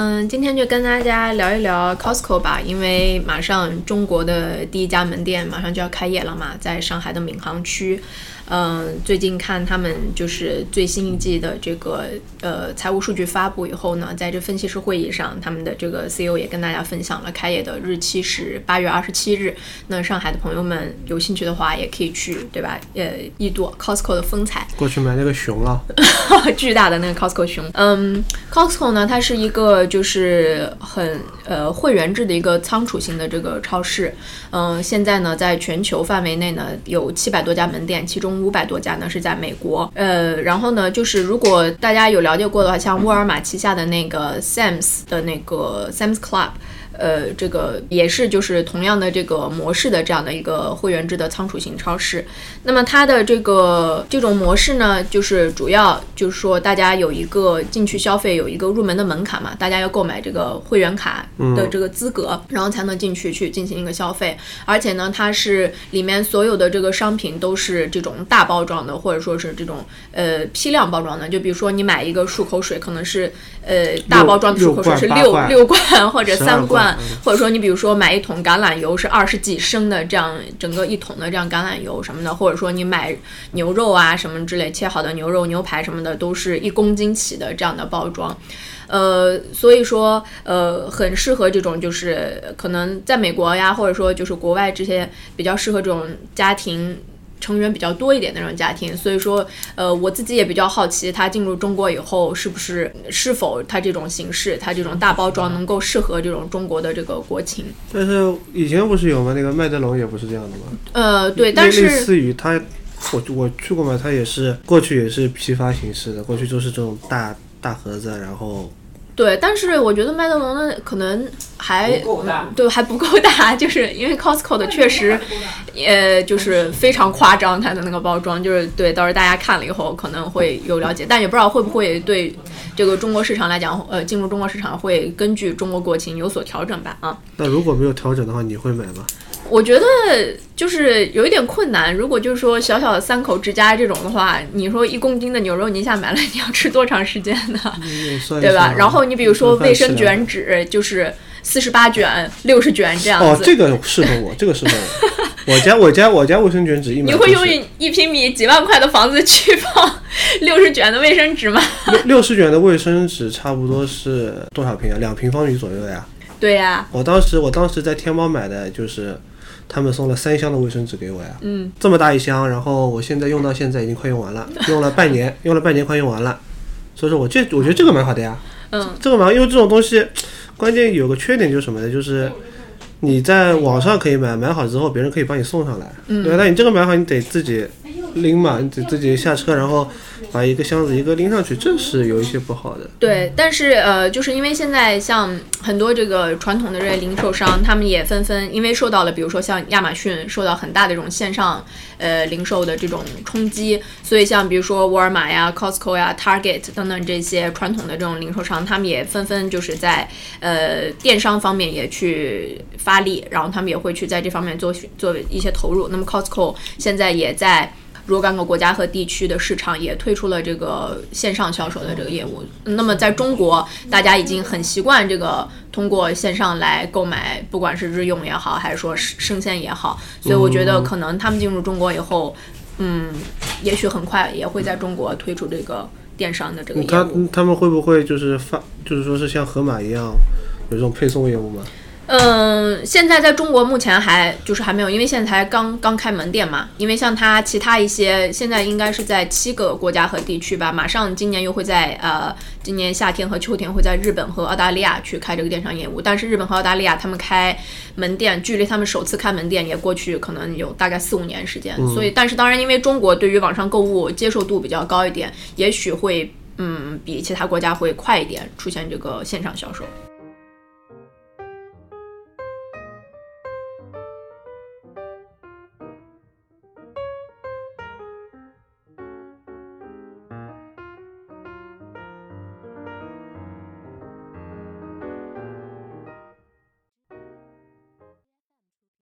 嗯，今天就跟大家聊一聊 Costco 吧，因为马上中国的第一家门店马上就要开业了嘛，在上海的闵行区。嗯，最近看他们就是最新一季的这个呃财务数据发布以后呢，在这分析师会议上，他们的这个 CEO 也跟大家分享了开业的日期是八月二十七日。那上海的朋友们有兴趣的话，也可以去，对吧？呃，一睹 Costco 的风采。过去买那个熊了，巨大的那个 Costco 熊。嗯，Costco 呢，它是一个就是很呃会员制的一个仓储型的这个超市。嗯，现在呢，在全球范围内呢，有七百多家门店，其中五百多家呢是在美国，呃，然后呢，就是如果大家有了解过的话，像沃尔玛旗下的那个 Sam's 的那个 Sam's Club。呃，这个也是就是同样的这个模式的这样的一个会员制的仓储型超市。那么它的这个这种模式呢，就是主要就是说大家有一个进去消费有一个入门的门槛嘛，大家要购买这个会员卡的这个资格，然后才能进去去进行一个消费。而且呢，它是里面所有的这个商品都是这种大包装的，或者说是这种呃批量包装的。就比如说你买一个漱口水，可能是呃大包装的漱口水是六六罐或者三罐。或者说你比如说买一桶橄榄油是二十几升的这样整个一桶的这样橄榄油什么的，或者说你买牛肉啊什么之类切好的牛肉牛排什么的都是一公斤起的这样的包装，呃，所以说呃很适合这种就是可能在美国呀，或者说就是国外这些比较适合这种家庭。成员比较多一点的那种家庭，所以说，呃，我自己也比较好奇，它进入中国以后是不是是否它这种形式，它这种大包装能够适合这种中国的这个国情。但是以前不是有吗？那个麦德龙也不是这样的吗？呃，对，但是类似于它，我我去过嘛，它也是过去也是批发形式的，过去就是这种大大盒子，然后。对，但是我觉得麦德龙的可能还对还不够大，就是因为 Costco 的确实，呃，就是非常夸张，它的那个包装，就是对，到时候大家看了以后可能会有了解，但也不知道会不会对这个中国市场来讲，呃，进入中国市场会根据中国国情有所调整吧？啊，那如果没有调整的话，你会买吗？我觉得就是有一点困难。如果就是说小小的三口之家这种的话，你说一公斤的牛肉你一下买来，你要吃多长时间呢？对吧？然后你比如说卫生卷纸，就是四十八卷、六十卷这样子。哦，这个适合我，这个适合我。我家我家我家卫生卷纸一买。你会用一平米几万块的房子去放六十卷的卫生纸吗？六六十卷的卫生纸差不多是多少平啊？两平方米左右呀。对呀。我当时我当时在天猫买的就是。他们送了三箱的卫生纸给我呀，嗯，这么大一箱，然后我现在用到现在已经快用完了，用了半年，用了半年快用完了，所以说我这我觉得这个蛮好的呀，嗯，这个蛮，因为这种东西，关键有个缺点就是什么呢？就是你在网上可以买，买好之后别人可以帮你送上来，嗯，对，那你这个买好你得自己拎嘛，你得自己下车，然后。把一个箱子一个拎上去，这是有一些不好的。对，但是呃，就是因为现在像很多这个传统的这些零售商，他们也纷纷因为受到了，比如说像亚马逊受到很大的这种线上呃零售的这种冲击，所以像比如说沃尔玛呀、Costco 呀、Target 等等这些传统的这种零售商，他们也纷纷就是在呃电商方面也去发力，然后他们也会去在这方面做做一些投入。那么 Costco 现在也在。若干个国家和地区的市场也推出了这个线上销售的这个业务。那么在中国，大家已经很习惯这个通过线上来购买，不管是日用也好，还是说生鲜也好。所以我觉得可能他们进入中国以后，嗯，也许很快也会在中国推出这个电商的这个业务。他他们会不会就是发，就是说是像盒马一样有这种配送业务吗？嗯，现在在中国目前还就是还没有，因为现在才刚刚开门店嘛。因为像它其他一些，现在应该是在七个国家和地区吧，马上今年又会在呃，今年夏天和秋天会在日本和澳大利亚去开这个电商业务。但是日本和澳大利亚他们开门店，距离他们首次开门店也过去可能有大概四五年时间。所以，但是当然，因为中国对于网上购物接受度比较高一点，也许会嗯比其他国家会快一点出现这个线上销售。